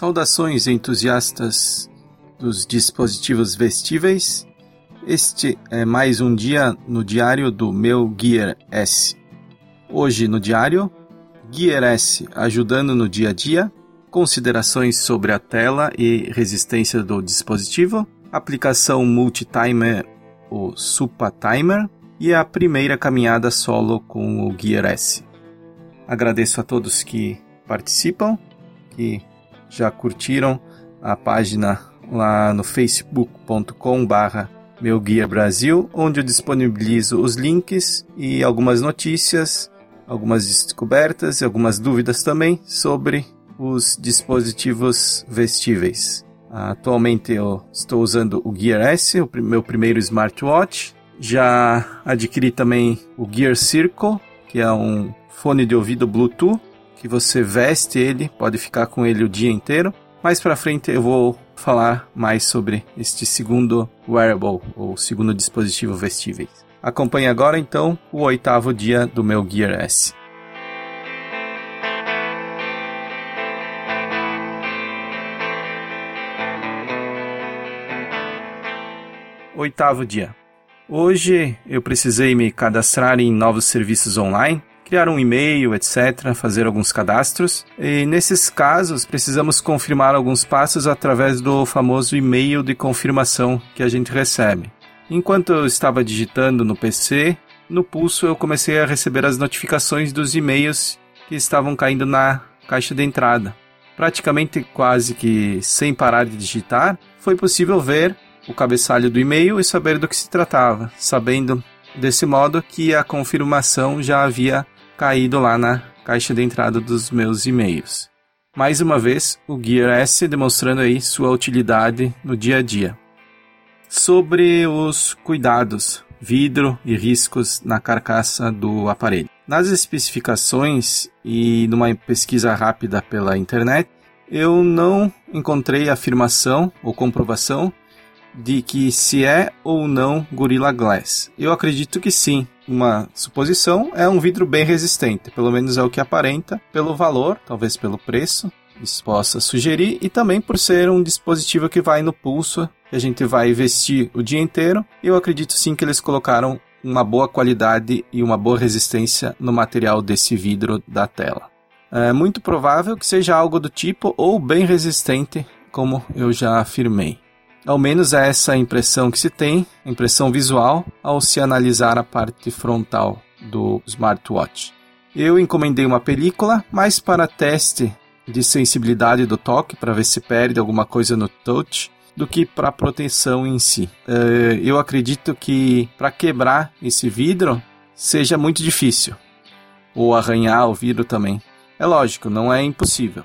Saudações entusiastas dos dispositivos vestíveis. Este é mais um dia no diário do meu Gear S. Hoje no diário, Gear S ajudando no dia a dia, considerações sobre a tela e resistência do dispositivo, aplicação multi-timer, o Supa Timer, e a primeira caminhada solo com o Gear S. Agradeço a todos que participam, que já curtiram a página lá no facebook.com barra meu guia Brasil, onde eu disponibilizo os links e algumas notícias, algumas descobertas e algumas dúvidas também sobre os dispositivos vestíveis. Atualmente eu estou usando o Gear S, o meu primeiro smartwatch. Já adquiri também o Gear Circle, que é um fone de ouvido Bluetooth que você veste ele, pode ficar com ele o dia inteiro. Mais para frente eu vou falar mais sobre este segundo wearable, ou segundo dispositivo vestível. Acompanhe agora então o oitavo dia do meu Gear S. Oitavo dia. Hoje eu precisei me cadastrar em novos serviços online criar um e-mail, etc., fazer alguns cadastros. E nesses casos, precisamos confirmar alguns passos através do famoso e-mail de confirmação que a gente recebe. Enquanto eu estava digitando no PC, no pulso eu comecei a receber as notificações dos e-mails que estavam caindo na caixa de entrada. Praticamente quase que sem parar de digitar, foi possível ver o cabeçalho do e-mail e saber do que se tratava, sabendo desse modo que a confirmação já havia caído lá na caixa de entrada dos meus e-mails. Mais uma vez, o Gear S demonstrando aí sua utilidade no dia a dia. Sobre os cuidados, vidro e riscos na carcaça do aparelho. Nas especificações e numa pesquisa rápida pela internet, eu não encontrei afirmação ou comprovação de que se é ou não Gorilla Glass. Eu acredito que sim. Uma suposição é um vidro bem resistente, pelo menos é o que aparenta, pelo valor, talvez pelo preço, isso possa sugerir, e também por ser um dispositivo que vai no pulso, que a gente vai vestir o dia inteiro. Eu acredito sim que eles colocaram uma boa qualidade e uma boa resistência no material desse vidro da tela. É muito provável que seja algo do tipo ou bem resistente, como eu já afirmei. Ao menos é essa impressão que se tem, impressão visual, ao se analisar a parte frontal do smartwatch. Eu encomendei uma película, mas para teste de sensibilidade do toque, para ver se perde alguma coisa no touch, do que para proteção em si. Eh, eu acredito que para quebrar esse vidro seja muito difícil, ou arranhar o vidro também. É lógico, não é impossível.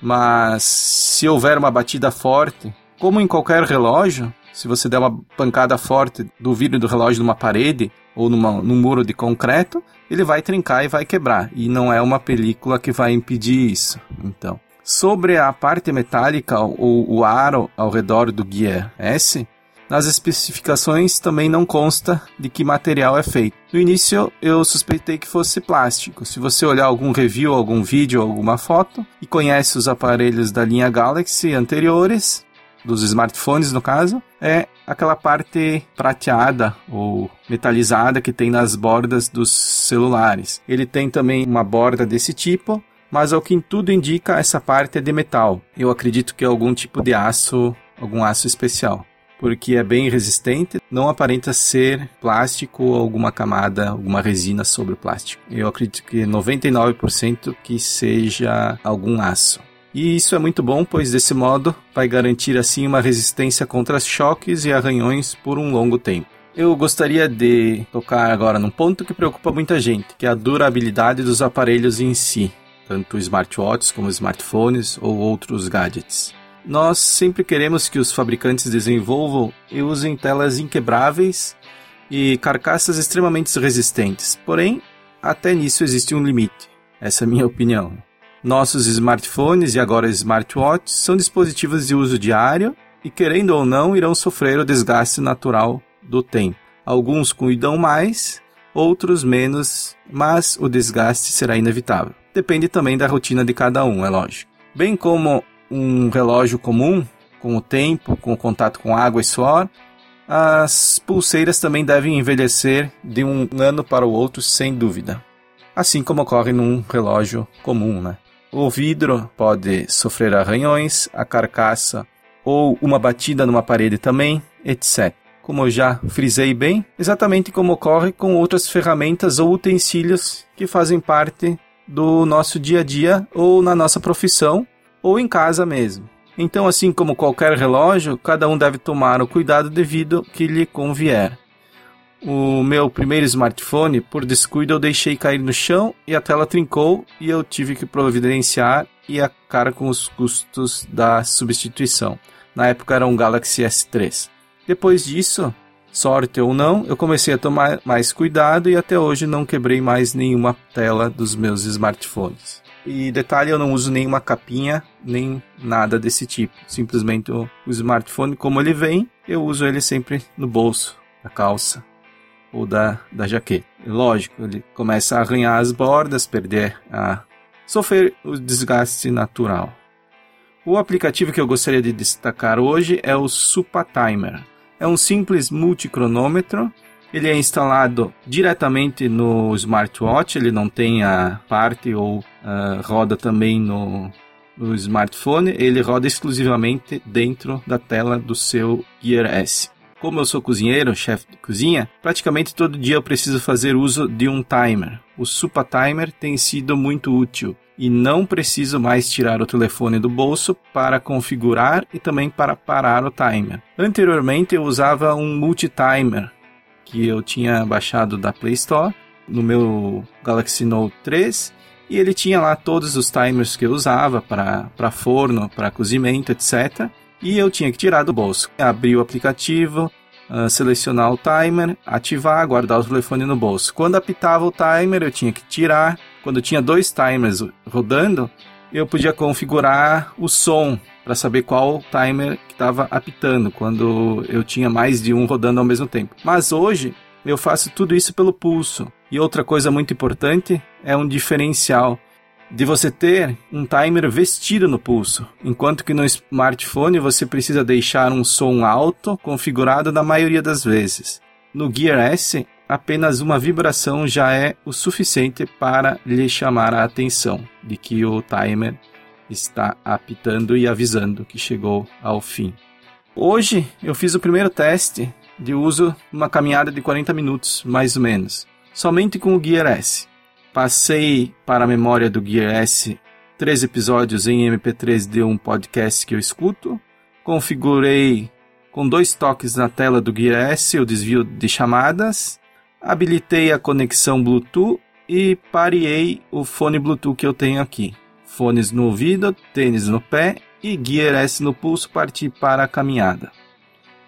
Mas se houver uma batida forte, como em qualquer relógio, se você der uma pancada forte do vidro do relógio numa parede ou numa, num muro de concreto, ele vai trincar e vai quebrar. E não é uma película que vai impedir isso. Então, sobre a parte metálica ou o aro ao redor do Gear S, nas especificações também não consta de que material é feito. No início eu suspeitei que fosse plástico. Se você olhar algum review, algum vídeo, alguma foto e conhece os aparelhos da linha Galaxy anteriores, dos smartphones no caso, é aquela parte prateada ou metalizada que tem nas bordas dos celulares. Ele tem também uma borda desse tipo, mas ao que tudo indica, essa parte é de metal. Eu acredito que é algum tipo de aço, algum aço especial. Porque é bem resistente, não aparenta ser plástico ou alguma camada, alguma resina sobre o plástico. Eu acredito que 99% que seja algum aço. E isso é muito bom, pois desse modo vai garantir assim uma resistência contra choques e arranhões por um longo tempo. Eu gostaria de tocar agora num ponto que preocupa muita gente, que é a durabilidade dos aparelhos em si, tanto smartwatches como smartphones ou outros gadgets. Nós sempre queremos que os fabricantes desenvolvam e usem telas inquebráveis e carcaças extremamente resistentes. Porém, até nisso existe um limite. Essa é a minha opinião. Nossos smartphones e agora smartwatches são dispositivos de uso diário e, querendo ou não, irão sofrer o desgaste natural do tempo. Alguns cuidam mais, outros menos, mas o desgaste será inevitável. Depende também da rotina de cada um, é lógico. Bem como um relógio comum, com o tempo, com o contato com água e suor, as pulseiras também devem envelhecer de um ano para o outro, sem dúvida. Assim como ocorre num relógio comum, né? O vidro pode sofrer arranhões, a carcaça ou uma batida numa parede também, etc. Como eu já frisei bem, exatamente como ocorre com outras ferramentas ou utensílios que fazem parte do nosso dia a dia ou na nossa profissão ou em casa mesmo. Então, assim como qualquer relógio, cada um deve tomar o cuidado devido que lhe convier. O meu primeiro smartphone, por descuido, eu deixei cair no chão e a tela trincou e eu tive que providenciar e a cara com os custos da substituição. Na época era um Galaxy S3. Depois disso, sorte ou não, eu comecei a tomar mais cuidado e até hoje não quebrei mais nenhuma tela dos meus smartphones. E detalhe, eu não uso nenhuma capinha, nem nada desse tipo. Simplesmente o, smartphone, como ele vem, eu uso ele sempre no bolso, da calça ou da, da jaqueta. Lógico, ele começa a arranhar as bordas, perder a. sofrer o desgaste natural. O aplicativo que eu gostaria de destacar hoje é o Supa Timer. É um simples multicronômetro ele é instalado diretamente no smartwatch, ele não tem a parte ou uh, roda também no, no smartphone, ele roda exclusivamente dentro da tela do seu Gear S. Como eu sou cozinheiro, chefe de cozinha, praticamente todo dia eu preciso fazer uso de um timer. O Supa Timer tem sido muito útil e não preciso mais tirar o telefone do bolso para configurar e também para parar o timer. Anteriormente eu usava um multi-timer que eu tinha baixado da Play Store no meu Galaxy Note 3 e ele tinha lá todos os timers que eu usava para forno, para cozimento, etc. E eu tinha que tirar do bolso, abrir o aplicativo, uh, selecionar o timer, ativar, guardar o telefone no bolso. Quando apitava o timer, eu tinha que tirar. Quando tinha dois timers rodando, eu podia configurar o som para saber qual timer que estava apitando quando eu tinha mais de um rodando ao mesmo tempo. Mas hoje eu faço tudo isso pelo pulso. E outra coisa muito importante é um diferencial de você ter um timer vestido no pulso, enquanto que no smartphone você precisa deixar um som alto configurado na maioria das vezes. No Gear S, apenas uma vibração já é o suficiente para lhe chamar a atenção de que o timer está apitando e avisando que chegou ao fim. Hoje eu fiz o primeiro teste de uso uma caminhada de 40 minutos, mais ou menos, somente com o Gear S. Passei para a memória do Gear S. Três episódios em MP3 de um podcast que eu escuto, configurei com dois toques na tela do Gear S o desvio de chamadas, habilitei a conexão Bluetooth e pareei o fone Bluetooth que eu tenho aqui. Fones no ouvido, tênis no pé e Gear S no pulso partir para a caminhada.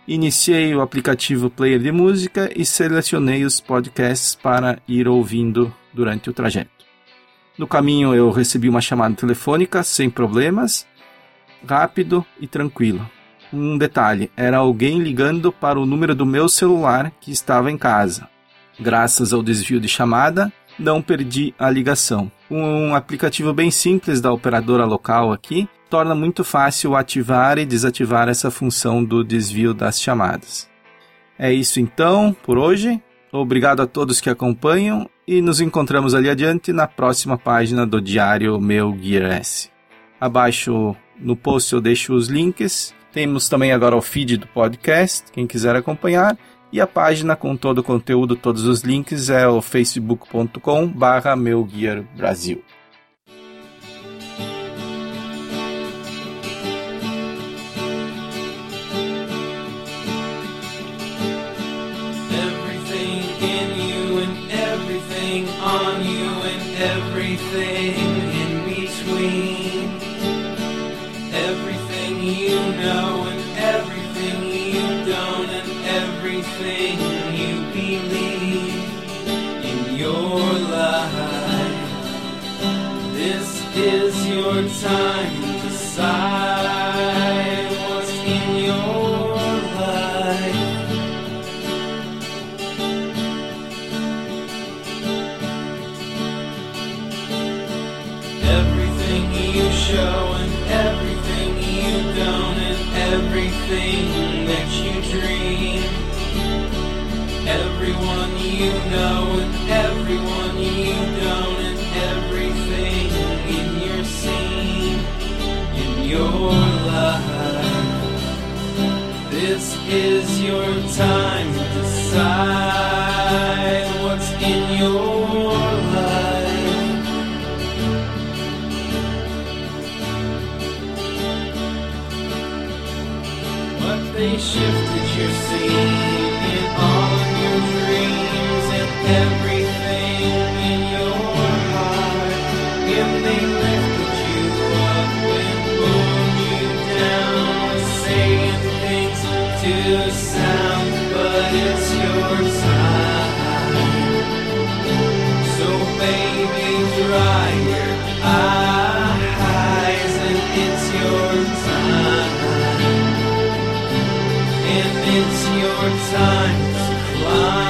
Iniciei o aplicativo player de música e selecionei os podcasts para ir ouvindo durante o trajeto. No caminho eu recebi uma chamada telefônica sem problemas, rápido e tranquilo. Um detalhe, era alguém ligando para o número do meu celular que estava em casa. Graças ao desvio de chamada, não perdi a ligação. Um aplicativo bem simples da operadora local aqui torna muito fácil ativar e desativar essa função do desvio das chamadas. É isso então por hoje. Obrigado a todos que acompanham e nos encontramos ali adiante na próxima página do Diário Meu Gear S. Abaixo no post eu deixo os links. Temos também agora o feed do podcast, quem quiser acompanhar. E a página com todo o conteúdo, todos os links é o facebook.com barra Brasil. Time to decide what's in your life. Everything you show and everything you don't and everything that you dream. Everyone you know and everyone you don't and everything in your scene, in your life. This is your time to decide what's in your life. What they shifted your scene times climb.